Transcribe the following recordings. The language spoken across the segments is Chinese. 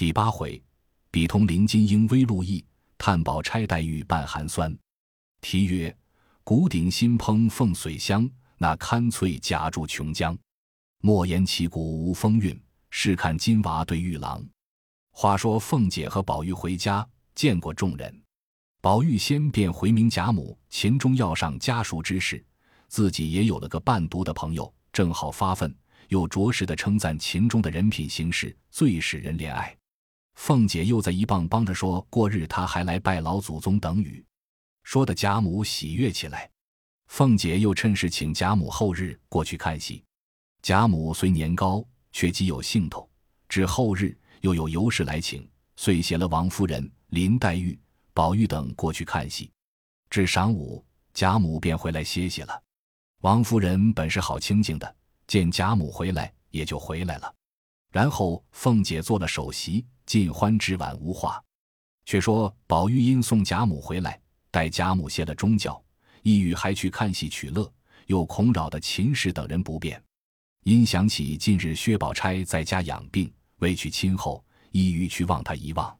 第八回，比同林金英微露意，探宝钗黛玉半寒酸。题曰：古鼎新烹凤髓香，那堪翠夹住琼浆。莫言旗鼓无风韵，试看金娃对玉郎。话说凤姐和宝玉回家，见过众人。宝玉先便回明贾母，秦钟要上家书之事，自己也有了个伴读的朋友，正好发愤，又着实的称赞秦钟的人品行事最使人怜爱。凤姐又在一傍帮着说过日他还来拜老祖宗等语，说的贾母喜悦起来。凤姐又趁势请贾母后日过去看戏。贾母虽年高，却极有兴头，至后日又有尤氏来请，遂携了王夫人、林黛玉。宝玉等过去看戏，至晌午，贾母便回来歇息了。王夫人本是好清静的，见贾母回来，也就回来了。然后凤姐做了首席，尽欢之晚无话。却说宝玉因送贾母回来，待贾母歇了中觉，意欲还去看戏取乐，又恐扰得秦氏等人不便，因想起近日薛宝钗在家养病，未去亲后，意欲去望她一望。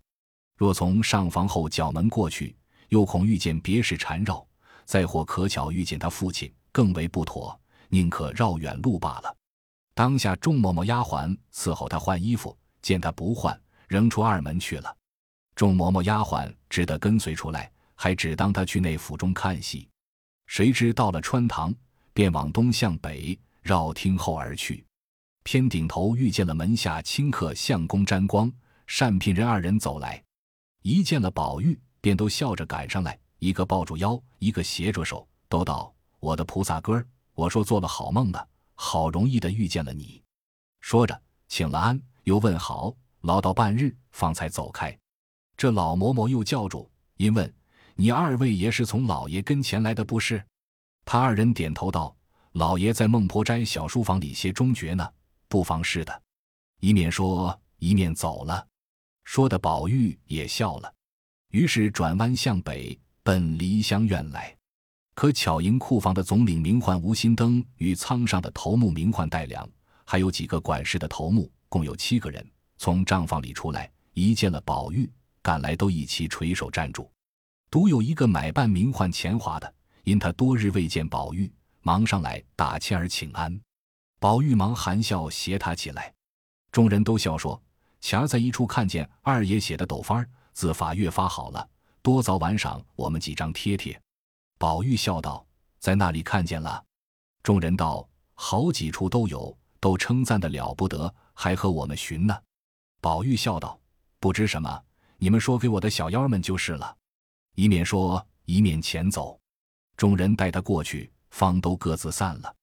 若从上房后角门过去，又恐遇见别事缠绕；再或可巧遇见他父亲，更为不妥，宁可绕远路罢了。当下众嬷嬷丫鬟伺候他换衣服，见他不换，扔出二门去了。众嬷嬷丫鬟只得跟随出来，还只当他去内府中看戏。谁知到了穿堂，便往东向北绕厅后而去，偏顶头遇见了门下清客相公沾光、单聘人二人走来。一见了宝玉，便都笑着赶上来，一个抱住腰，一个携着手，都道：“我的菩萨哥儿，我说做了好梦呢，好容易的遇见了你。”说着，请了安，又问好，唠叨半日，方才走开。这老嬷嬷又叫住，因问：“你二位爷是从老爷跟前来的不是？”他二人点头道：“老爷在孟婆斋小书房里歇中觉呢，不妨事的。”一面说，一面走了。说的宝玉也笑了，于是转弯向北奔梨香院来。可巧迎库房的总领名唤吴心登与仓上的头目名唤戴良，还有几个管事的头目，共有七个人，从账房里出来，一见了宝玉，赶来都一齐垂手站住。独有一个买办名唤钱华的，因他多日未见宝玉，忙上来打千儿请安。宝玉忙含笑携他起来，众人都笑说。前儿在一处看见二爷写的斗方字法越发好了，多早晚赏我们几张贴贴。宝玉笑道：“在那里看见了？”众人道：“好几处都有，都称赞的了不得，还和我们寻呢。”宝玉笑道：“不知什么，你们说给我的小妖们就是了。”一面说，一面前走。众人带他过去，方都各自散了。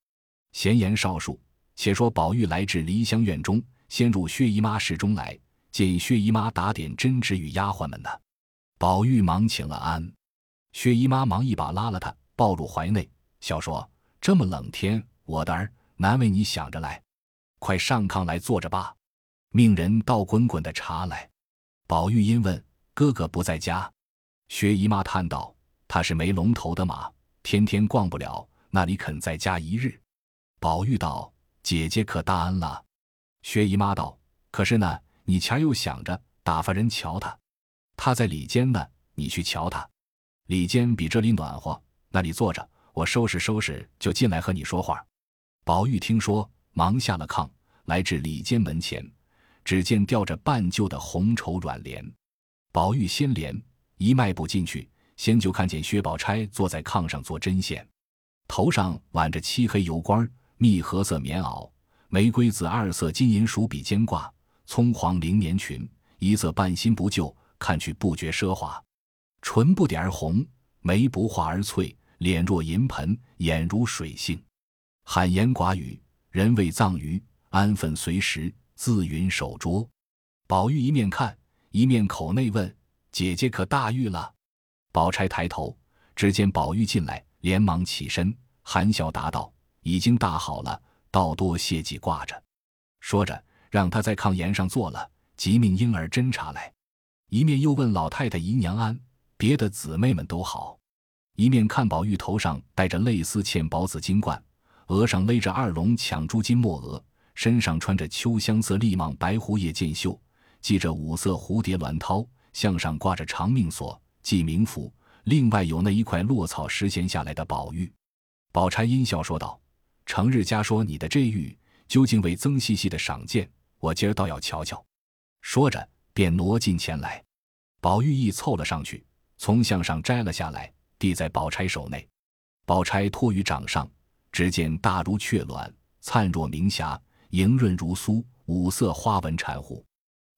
闲言少述，且说宝玉来至梨香院中。先入薛姨妈室中来，见薛姨妈打点针纸与丫鬟们呢。宝玉忙请了安，薛姨妈忙一把拉了他，抱入怀内，笑说：“这么冷天，我的儿难为你想着来，快上炕来坐着吧。”命人倒滚滚的茶来。宝玉因问：“哥哥不在家？”薛姨妈叹道：“他是没龙头的马，天天逛不了，那里肯在家一日？”宝玉道：“姐姐可大恩了。”薛姨妈道：“可是呢，你前又想着打发人瞧他，他在里间呢，你去瞧他。里间比这里暖和，那里坐着，我收拾收拾就进来和你说话。”宝玉听说，忙下了炕，来至里间门前，只见吊着半旧的红绸软帘。宝玉先帘一迈步进去，先就看见薛宝钗坐在炕上做针线，头上挽着漆黑油光，蜜褐色棉袄。玫瑰紫二色金银鼠比肩挂，葱黄绫棉裙，一色半新不旧，看去不觉奢华。唇不点而红，眉不画而翠，脸若银盆，眼如水杏。罕言寡语，人谓藏于安分随时，自云守拙。宝玉一面看，一面口内问：“姐姐可大愈了？”宝钗抬头，只见宝玉进来，连忙起身，含笑答道：“已经大好了。”倒多谢济挂着，说着让他在炕沿上坐了，即命婴儿斟茶来，一面又问老太太姨娘安，别的姊妹们都好，一面看宝玉头上戴着类丝嵌宝紫金冠，额上勒着二龙抢珠金墨额，身上穿着秋香色立蟒白狐叶箭袖，系着五色蝴蝶鸾绦，项上挂着长命锁，记名符。另外有那一块落草时衔下来的宝玉。宝钗阴笑说道：“成日家说你的这玉究竟为曾细细的赏鉴，我今儿倒要瞧瞧。”说着便挪近前来。宝玉亦凑了上去，从项上摘了下来，递在宝钗手内。宝钗托于掌上，只见大如雀卵，灿若明霞，莹润如酥，五色花纹缠护。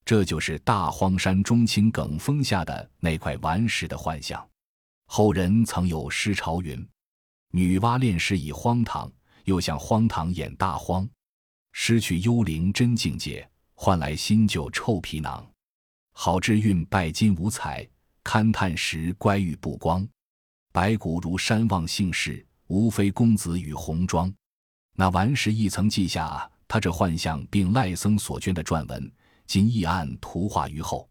这就是大荒山中青埂峰下的那块顽石的幻象。后人曾有诗潮云：“女娲炼石已荒唐，又向荒唐演大荒。失去幽灵真境界，换来新旧臭皮囊。”好之运拜金无彩，勘探时乖玉不光。白骨如山望姓氏，无非公子与红妆。那顽石亦曾记下他这幻象，并赖僧所捐的撰文，今一案图画于后。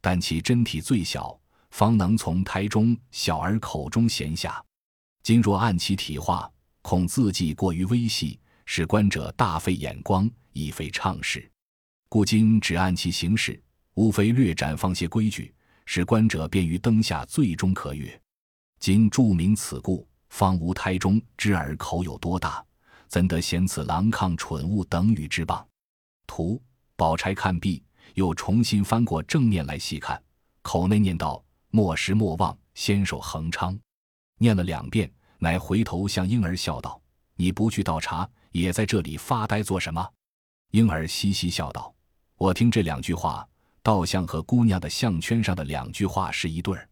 但其真体最小，方能从胎中小儿口中衔下。今若按其体画，恐字迹过于微细，使观者大费眼光，亦非畅事。故今只按其形式。无非略展放些规矩，使观者便于灯下最终可阅。今注明此故，方无胎中之儿口有多大，怎得嫌此狼抗蠢物等语之谤？图宝钗看毕，又重新翻过正面来细看，口内念道：“莫失莫忘，先手恒昌。”念了两遍，乃回头向婴儿笑道：“你不去倒茶，也在这里发呆做什么？”婴儿嘻嘻笑道：“我听这两句话。”倒像和姑娘的项圈上的两句话是一对儿。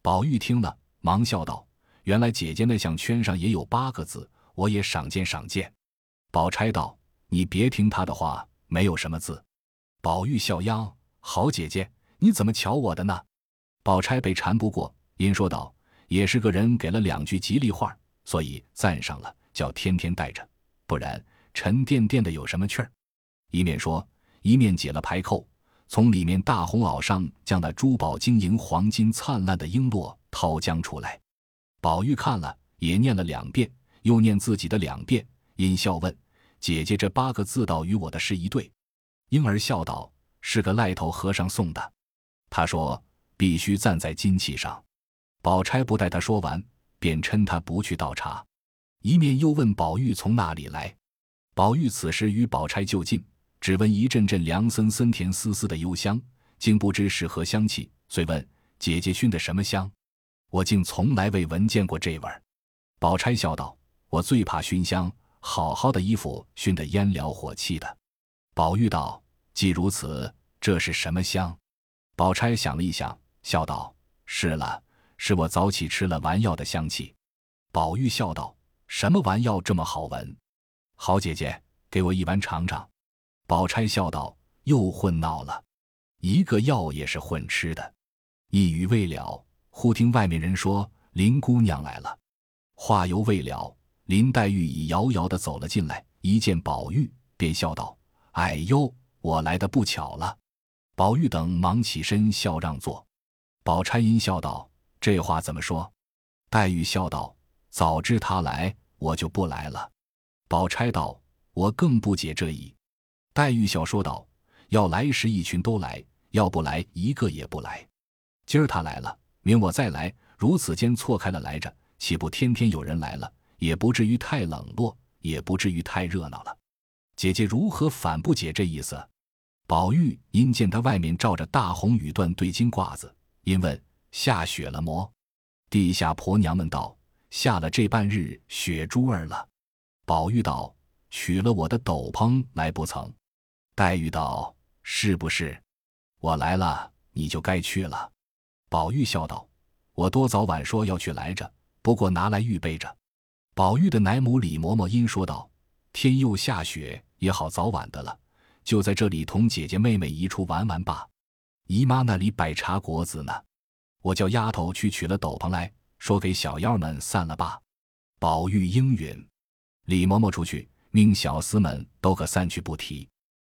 宝玉听了，忙笑道：“原来姐姐那项圈上也有八个字，我也赏鉴赏鉴。”宝钗道：“你别听他的话，没有什么字。”宝玉笑央：“好姐姐，你怎么瞧我的呢？”宝钗被缠不过，因说道：“也是个人给了两句吉利话，所以赞赏了，叫天天带着，不然沉甸甸的有什么趣儿？”一面说，一面解了牌扣。从里面大红袄上将那珠宝晶莹、黄金灿烂的璎珞掏将出来，宝玉看了，也念了两遍，又念自己的两遍，因笑问：“姐姐这八个字道与我的是一对？”婴儿笑道：“是个赖头和尚送的。”他说：“必须赞在金器上。”宝钗不待他说完，便嗔他不去倒茶，一面又问宝玉从哪里来。宝玉此时与宝钗就近。只闻一阵阵凉森森、甜丝丝的幽香，竟不知是何香气，遂问姐姐熏的什么香？我竟从来未闻见过这味儿。宝钗笑道：“我最怕熏香，好好的衣服熏得烟燎火气的。”宝玉道：“既如此，这是什么香？”宝钗想了一想，笑道：“是了，是我早起吃了丸药的香气。”宝玉笑道：“什么丸药这么好闻？好姐姐，给我一丸尝尝。”宝钗笑道：“又混闹了，一个药也是混吃的。”一语未了，忽听外面人说：“林姑娘来了。”话犹未了，林黛玉已遥遥的走了进来，一见宝玉，便笑道：“哎呦，我来的不巧了。”宝玉等忙起身笑让座。宝钗因笑道：“这话怎么说？”黛玉笑道：“早知他来，我就不来了。”宝钗道：“我更不解这意。”黛玉笑说道：“要来时一群都来，要不来一个也不来。今儿他来了，明我再来，如此间错开了来着，岂不天天有人来了？也不至于太冷落，也不至于太热闹了。姐姐如何反不解这意思？”宝玉因见他外面罩着大红羽缎对襟褂子，因问：“下雪了么？”地下婆娘们道：“下了这半日雪珠儿了。”宝玉道：“取了我的斗篷来不曾？”黛玉道：“是不是？我来了，你就该去了。”宝玉笑道：“我多早晚说要去来着，不过拿来预备着。”宝玉的奶母李嬷嬷因说道：“天又下雪，也好早晚的了，就在这里同姐姐妹妹一处玩玩吧。姨妈那里摆茶果子呢，我叫丫头去取了斗篷来，说给小妖们散了吧。”宝玉应允。李嬷嬷出去，命小厮们都可散去，不提。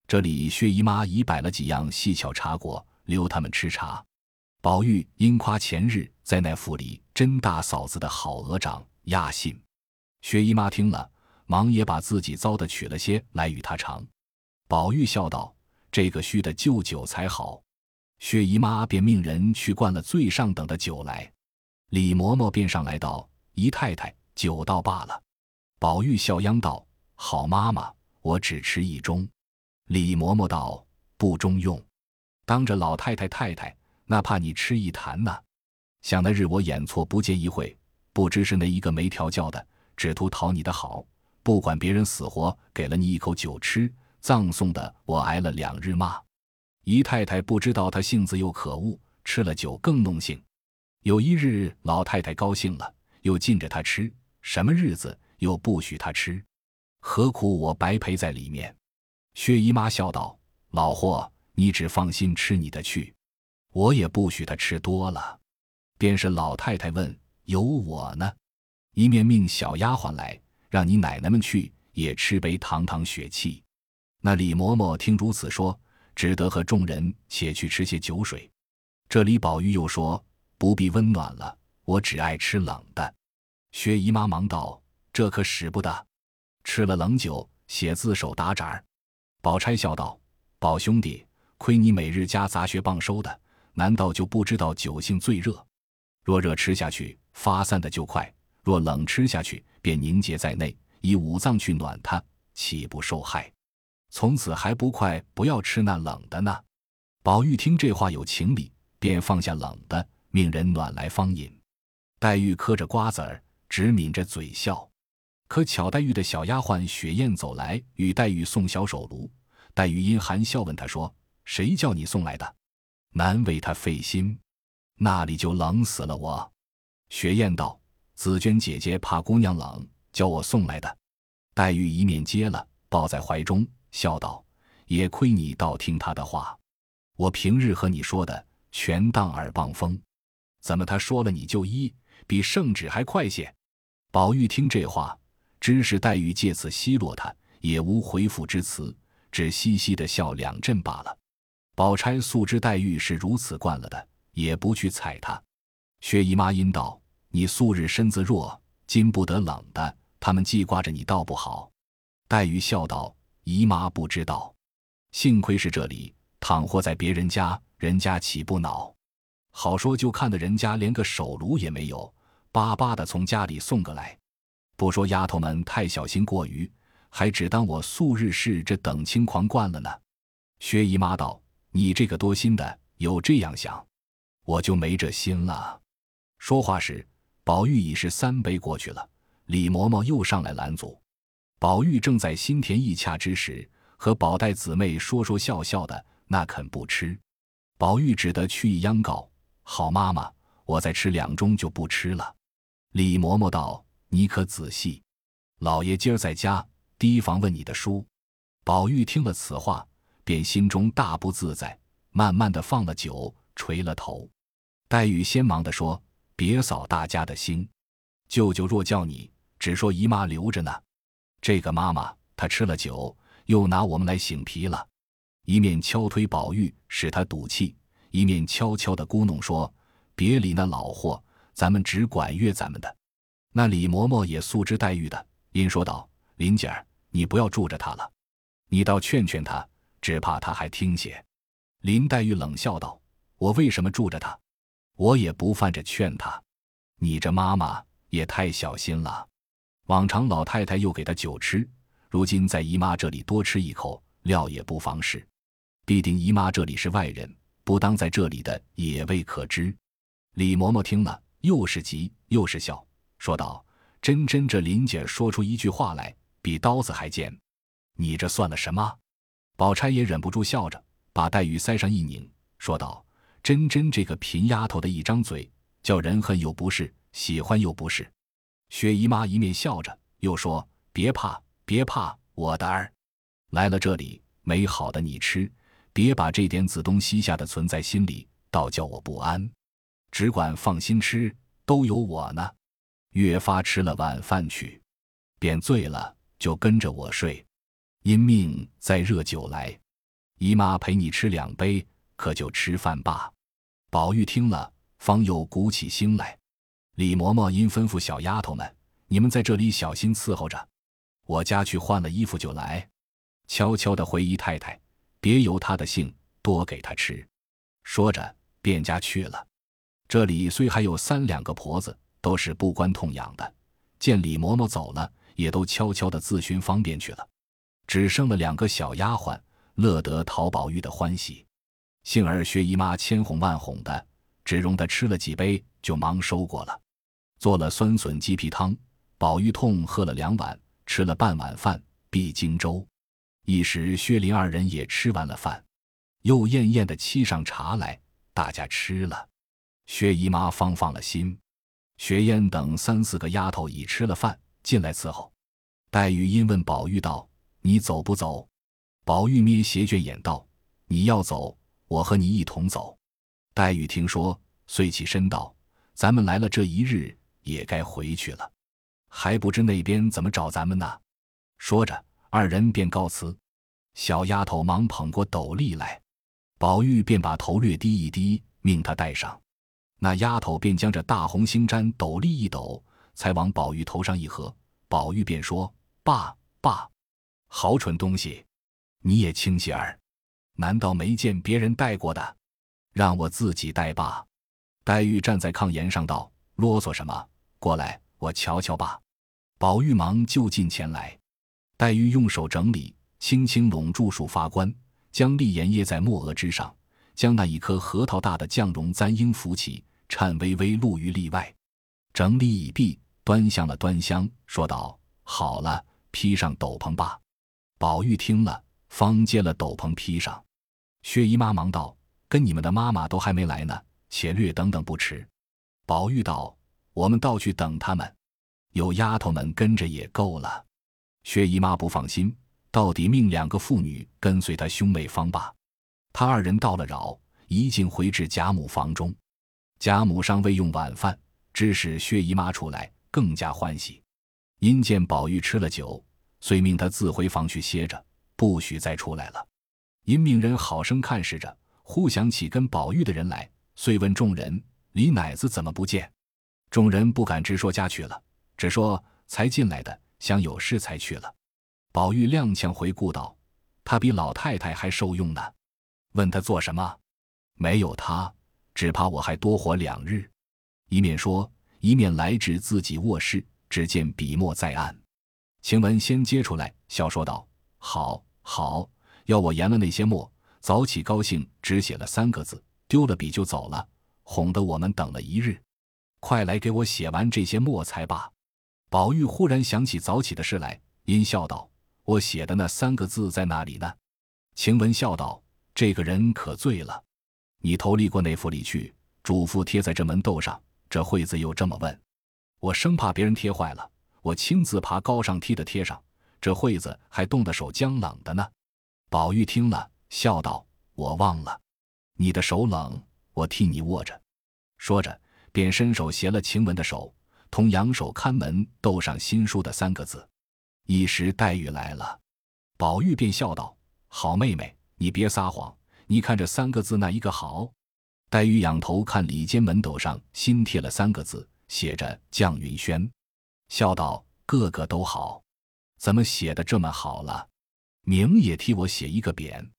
这里薛姨妈已摆了几样细巧茶果，留他们吃茶。宝玉因夸前日在那府里甄大嫂子的好鹅掌压心，薛姨妈听了，忙也把自己糟的取了些来与他尝。宝玉笑道：“这个虚的旧酒才好。薛姨妈便命人去灌了最上等的酒来。李嬷嬷便上来道：“姨太太，酒倒罢了。”宝玉笑央道：“好妈妈，我只吃一盅。”李嬷嬷道：“不中用，当着老太太太太，那怕你吃一坛呢。想那日我演错不见一会，不知是哪一个没调教的，只图讨你的好，不管别人死活，给了你一口酒吃，葬送的我挨了两日骂。姨太太不知道他性子又可恶，吃了酒更弄性。有一日老太太高兴了，又禁着他吃；什么日子又不许他吃，何苦我白陪在里面？”薛姨妈笑道：“老货，你只放心吃你的去，我也不许他吃多了。”便是老太太问：“有我呢？”一面命小丫鬟来，让你奶奶们去也吃杯堂堂血气。那李嬷嬷听如此说，只得和众人且去吃些酒水。这里宝玉又说：“不必温暖了，我只爱吃冷的。”薛姨妈忙道：“这可使不得，吃了冷酒，写字手打褶儿。”宝钗笑道：“宝兄弟，亏你每日加杂学棒收的，难道就不知道酒性最热？若热吃下去，发散的就快；若冷吃下去，便凝结在内，以五脏去暖它，岂不受害？从此还不快，不要吃那冷的呢。”宝玉听这话有情理，便放下冷的，命人暖来方饮。黛玉嗑着瓜子儿，只抿着嘴笑。可巧，黛玉的小丫鬟雪雁走来，与黛玉送小手炉。黛玉因含笑问她说：“谁叫你送来的？难为他费心，那里就冷死了我。”雪雁道：“紫鹃姐姐怕姑娘冷，叫我送来的。”黛玉一面接了，抱在怀中，笑道：“也亏你倒听她的话，我平日和你说的全当耳旁风，怎么她说了你就依，比圣旨还快些？”宝玉听这话。知是黛玉借此奚落他，也无回复之词，只嘻嘻的笑两阵罢了。宝钗素知黛玉是如此惯了的，也不去睬她。薛姨妈因道：“你素日身子弱，今不得冷的，他们记挂着你，倒不好。”黛玉笑道：“姨妈不知道，幸亏是这里，倘或在别人家，人家岂不恼？好说就看得人家连个手炉也没有，巴巴的从家里送个来。”不说丫头们太小心过于，还只当我素日是这等轻狂惯了呢。薛姨妈道：“你这个多心的，有这样想，我就没这心了。”说话时，宝玉已是三杯过去了。李嬷嬷又上来拦阻。宝玉正在心甜意洽之时，和宝黛姊妹说说笑笑的，那肯不吃。宝玉只得去意央告：“好妈妈，我再吃两盅就不吃了。”李嬷嬷道。你可仔细，老爷今儿在家，提防问你的书。宝玉听了此话，便心中大不自在，慢慢的放了酒，垂了头。黛玉先忙的说：“别扫大家的心，舅舅若叫你，只说姨妈留着呢。这个妈妈她吃了酒，又拿我们来醒皮了。”一面敲推宝玉，使他赌气；一面悄悄的咕哝说：“别理那老货，咱们只管约咱们的。”那李嬷嬷也素知黛玉的，因说道：“林姐儿，你不要住着她了，你倒劝劝她，只怕她还听些。”林黛玉冷笑道：“我为什么住着她？我也不犯着劝她。你这妈妈也太小心了。往常老太太又给她酒吃，如今在姨妈这里多吃一口，料也不妨事。必定姨妈这里是外人，不当在这里的也未可知。”李嬷嬷听了，又是急又是笑。说道：“真真，这林姐说出一句话来，比刀子还尖。你这算了什么？”宝钗也忍不住笑着，把黛玉腮上一拧，说道：“真真这个贫丫头的一张嘴，叫人恨又不是，喜欢又不是。”薛姨妈一面笑着，又说：“别怕，别怕，我的儿，来了这里没好的你吃，别把这点子东西下的存在心里，倒叫我不安。只管放心吃，都有我呢。”越发吃了晚饭去，便醉了，就跟着我睡。因命再热酒来，姨妈陪你吃两杯，可就吃饭罢。宝玉听了，方又鼓起心来。李嬷嬷因吩咐小丫头们：“你们在这里小心伺候着，我家去换了衣服就来。”悄悄的回姨太太：“别由他的性，多给他吃。”说着，便家去了。这里虽还有三两个婆子，都是不关痛痒的，见李嬷嬷走了，也都悄悄的自寻方便去了。只剩了两个小丫鬟，乐得讨宝玉的欢喜。幸而薛姨妈千哄万哄的，只容她吃了几杯，就忙收过了。做了酸笋鸡皮汤，宝玉痛喝了两碗，吃了半碗饭，必荆粥。一时薛林二人也吃完了饭，又艳艳的沏上茶来，大家吃了。薛姨妈方放了心，薛燕等三四个丫头已吃了饭，进来伺候。黛玉因问宝玉道：“你走不走？”宝玉眯斜卷眼道：“你要走，我和你一同走。”黛玉听说，遂起身道：“咱们来了这一日，也该回去了，还不知那边怎么找咱们呢。”说着，二人便告辞。小丫头忙捧过斗笠来，宝玉便把头略低一低，命她戴上。那丫头便将这大红星毡斗笠一抖，才往宝玉头上一合。宝玉便说：“爸爸，好蠢东西，你也轻些儿，难道没见别人戴过的？让我自己戴吧。”黛玉站在炕沿上道：“啰嗦什么？过来，我瞧瞧吧。”宝玉忙就近前来，黛玉用手整理，轻轻拢住束发冠，将立沿掖在墨额之上，将那一颗核桃大的绛绒簪缨扶起。颤巍巍露于例外，整理已毕，端详了端详，说道：“好了，披上斗篷吧。”宝玉听了，方接了斗篷披上。薛姨妈忙道：“跟你们的妈妈都还没来呢，且略等等不迟。”宝玉道：“我们倒去等他们，有丫头们跟着也够了。”薛姨妈不放心，到底命两个妇女跟随他兄妹方罢。他二人到了扰，一径回至贾母房中。贾母尚未用晚饭，知使薛姨妈出来，更加欢喜。因见宝玉吃了酒，遂命他自回房去歇着，不许再出来了。因命人好生看视着，忽想起跟宝玉的人来，遂问众人：“李奶子怎么不见？”众人不敢直说家去了，只说才进来的，想有事才去了。宝玉踉跄回顾道：“他比老太太还受用呢。”问他做什么？没有他。只怕我还多活两日，一面说，一面来至自己卧室，只见笔墨在案。晴雯先接出来，笑说道：“好，好，要我研了那些墨，早起高兴，只写了三个字，丢了笔就走了，哄得我们等了一日。快来给我写完这些墨才罢。”宝玉忽然想起早起的事来，阴笑道：“我写的那三个字在哪里呢？”晴雯笑道：“这个人可醉了。”你投递过那府里去，嘱咐贴在这门斗上。这惠子又这么问，我生怕别人贴坏了，我亲自爬高上梯的贴上。这惠子还冻得手僵冷的呢。宝玉听了，笑道：“我忘了，你的手冷，我替你握着。”说着，便伸手携了晴雯的手，同扬手看门斗上新书的三个字。一时黛玉来了，宝玉便笑道：“好妹妹，你别撒谎。”你看这三个字，哪一个好？黛玉仰头看里间门斗上新贴了三个字，写着“绛云轩”，笑道：“个个都好，怎么写的这么好了？明也替我写一个匾。”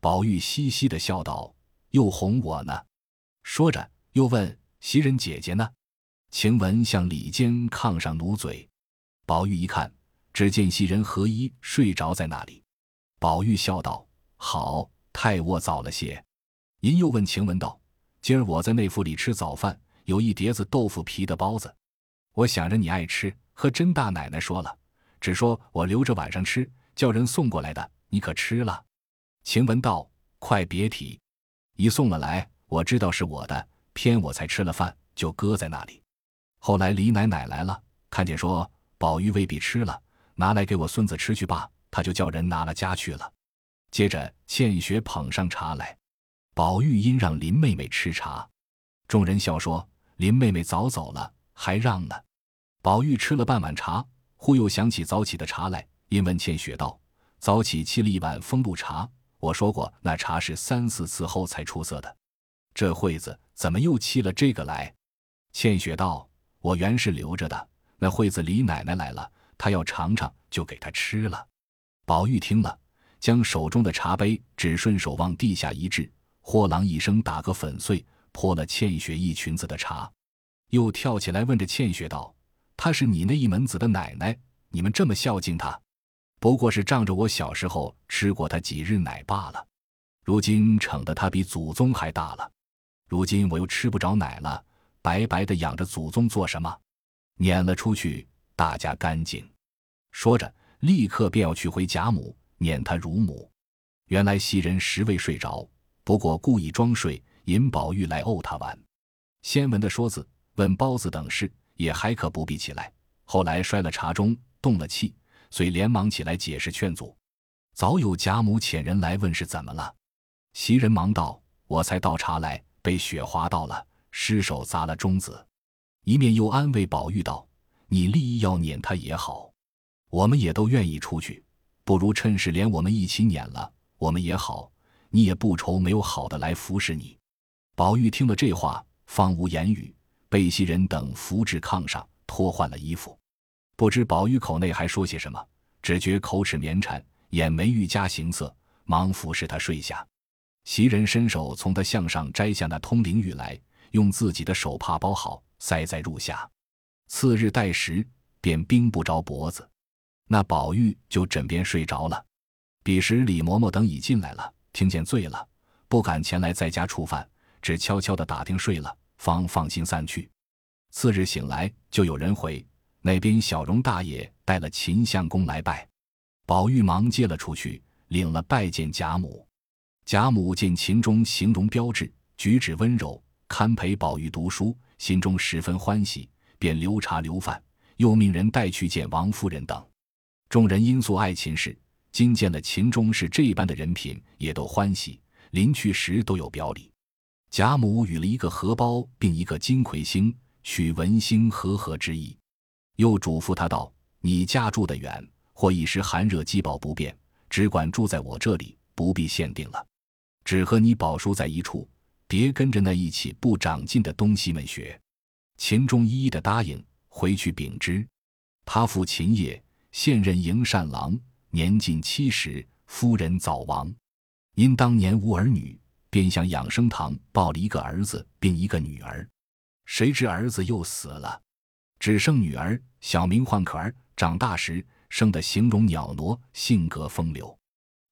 宝玉嘻嘻的笑道：“又哄我呢。”说着又问：“袭人姐姐呢？”晴雯向里间炕上努嘴。宝玉一看，只见袭人和衣睡着在那里。宝玉笑道：“好。”太卧早了些，银又问晴雯道：“今儿我在内府里吃早饭，有一碟子豆腐皮的包子，我想着你爱吃，和甄大奶奶说了，只说我留着晚上吃，叫人送过来的，你可吃了？”晴雯道：“快别提，一送了来，我知道是我的，偏我才吃了饭，就搁在那里。后来李奶奶来了，看见说宝玉未必吃了，拿来给我孙子吃去罢，他就叫人拿了家去了。”接着，倩雪捧上茶来，宝玉因让林妹妹吃茶，众人笑说：“林妹妹早走了，还让呢。”宝玉吃了半碗茶，忽又想起早起的茶来，因文倩雪道：“早起沏了一碗风露茶，我说过那茶是三四次后才出色的，这会子怎么又沏了这个来？”倩雪道：“我原是留着的，那会子李奶奶来了，她要尝尝，就给她吃了。”宝玉听了。将手中的茶杯只顺手往地下一掷，豁啷一声打个粉碎，泼了倩雪一裙子的茶，又跳起来问着倩雪道：“她是你那一门子的奶奶，你们这么孝敬她，不过是仗着我小时候吃过他几日奶罢了。如今宠得他比祖宗还大了，如今我又吃不着奶了，白白的养着祖宗做什么？撵了出去，大家干净。”说着，立刻便要去回贾母。撵他乳母，原来袭人实未睡着，不过故意装睡，引宝玉来怄他玩。先闻的说字，问包子等事，也还可不必起来。后来摔了茶盅，动了气，遂连忙起来解释劝阻。早有贾母遣人来问是怎么了，袭人忙道：“我才倒茶来，被雪滑到了，失手砸了盅子。”一面又安慰宝玉道：“你立意要撵他也好，我们也都愿意出去。”不如趁势连我们一起撵了，我们也好，你也不愁没有好的来服侍你。宝玉听了这话，方无言语，被袭人等扶至炕上，脱换了衣服。不知宝玉口内还说些什么，只觉口齿绵缠，眼眉愈加形色，忙服侍他睡下。袭人伸手从他项上摘下那通灵玉来，用自己的手帕包好，塞在褥下。次日待时，便冰不着脖子。那宝玉就枕边睡着了。彼时李嬷嬷等已进来了，听见醉了，不敢前来在家触犯，只悄悄的打听睡了，方放心散去。次日醒来，就有人回那边小荣大爷带了秦相公来拜，宝玉忙接了出去，领了拜见贾母。贾母见秦钟形容标致，举止温柔，堪陪宝玉读书，心中十分欢喜，便留茶留饭，又命人带去见王夫人等。众人因素爱秦氏，今见了秦钟是这般的人品，也都欢喜。临去时都有表里。贾母与了一个荷包，并一个金魁星，取文星和合之意。又嘱咐他道：“你家住得远，或一时寒热饥饱不便，只管住在我这里，不必限定了。只和你宝叔在一处，别跟着那一起不长进的东西们学。”秦钟一一的答应，回去禀之。他父秦业。现任营善郎，年近七十，夫人早亡，因当年无儿女，便向养生堂抱了一个儿子，并一个女儿。谁知儿子又死了，只剩女儿，小名唤可儿。长大时生得形容袅娜，性格风流。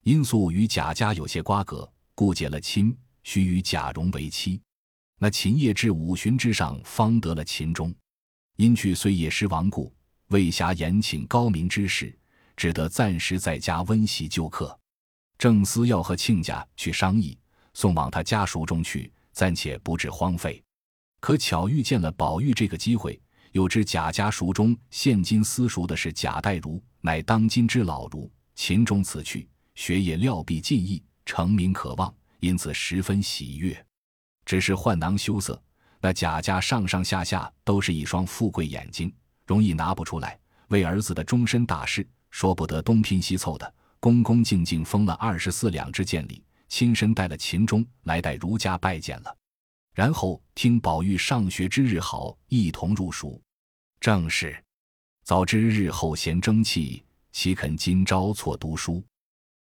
因素与贾家有些瓜葛，故结了亲，须与贾蓉为妻。那秦业至五旬之上，方得了秦钟。因去岁业师亡故。未暇延请高明之事，只得暂时在家温习旧课。正思要和亲家去商议，送往他家塾中去，暂且不致荒废。可巧遇见了宝玉这个机会，有知贾家塾中现今私塾的是贾代儒，乃当今之老儒。秦钟此去，学业料必尽益，成名可望，因此十分喜悦。只是换囊羞涩，那贾家上上下下都是一双富贵眼睛。容易拿不出来，为儿子的终身大事，说不得东拼西凑的，恭恭敬敬封了二十四两支见礼，亲身带了秦钟来带儒家拜见了，然后听宝玉上学之日好，一同入塾。正是，早知日后贤争气，岂肯今朝错读书？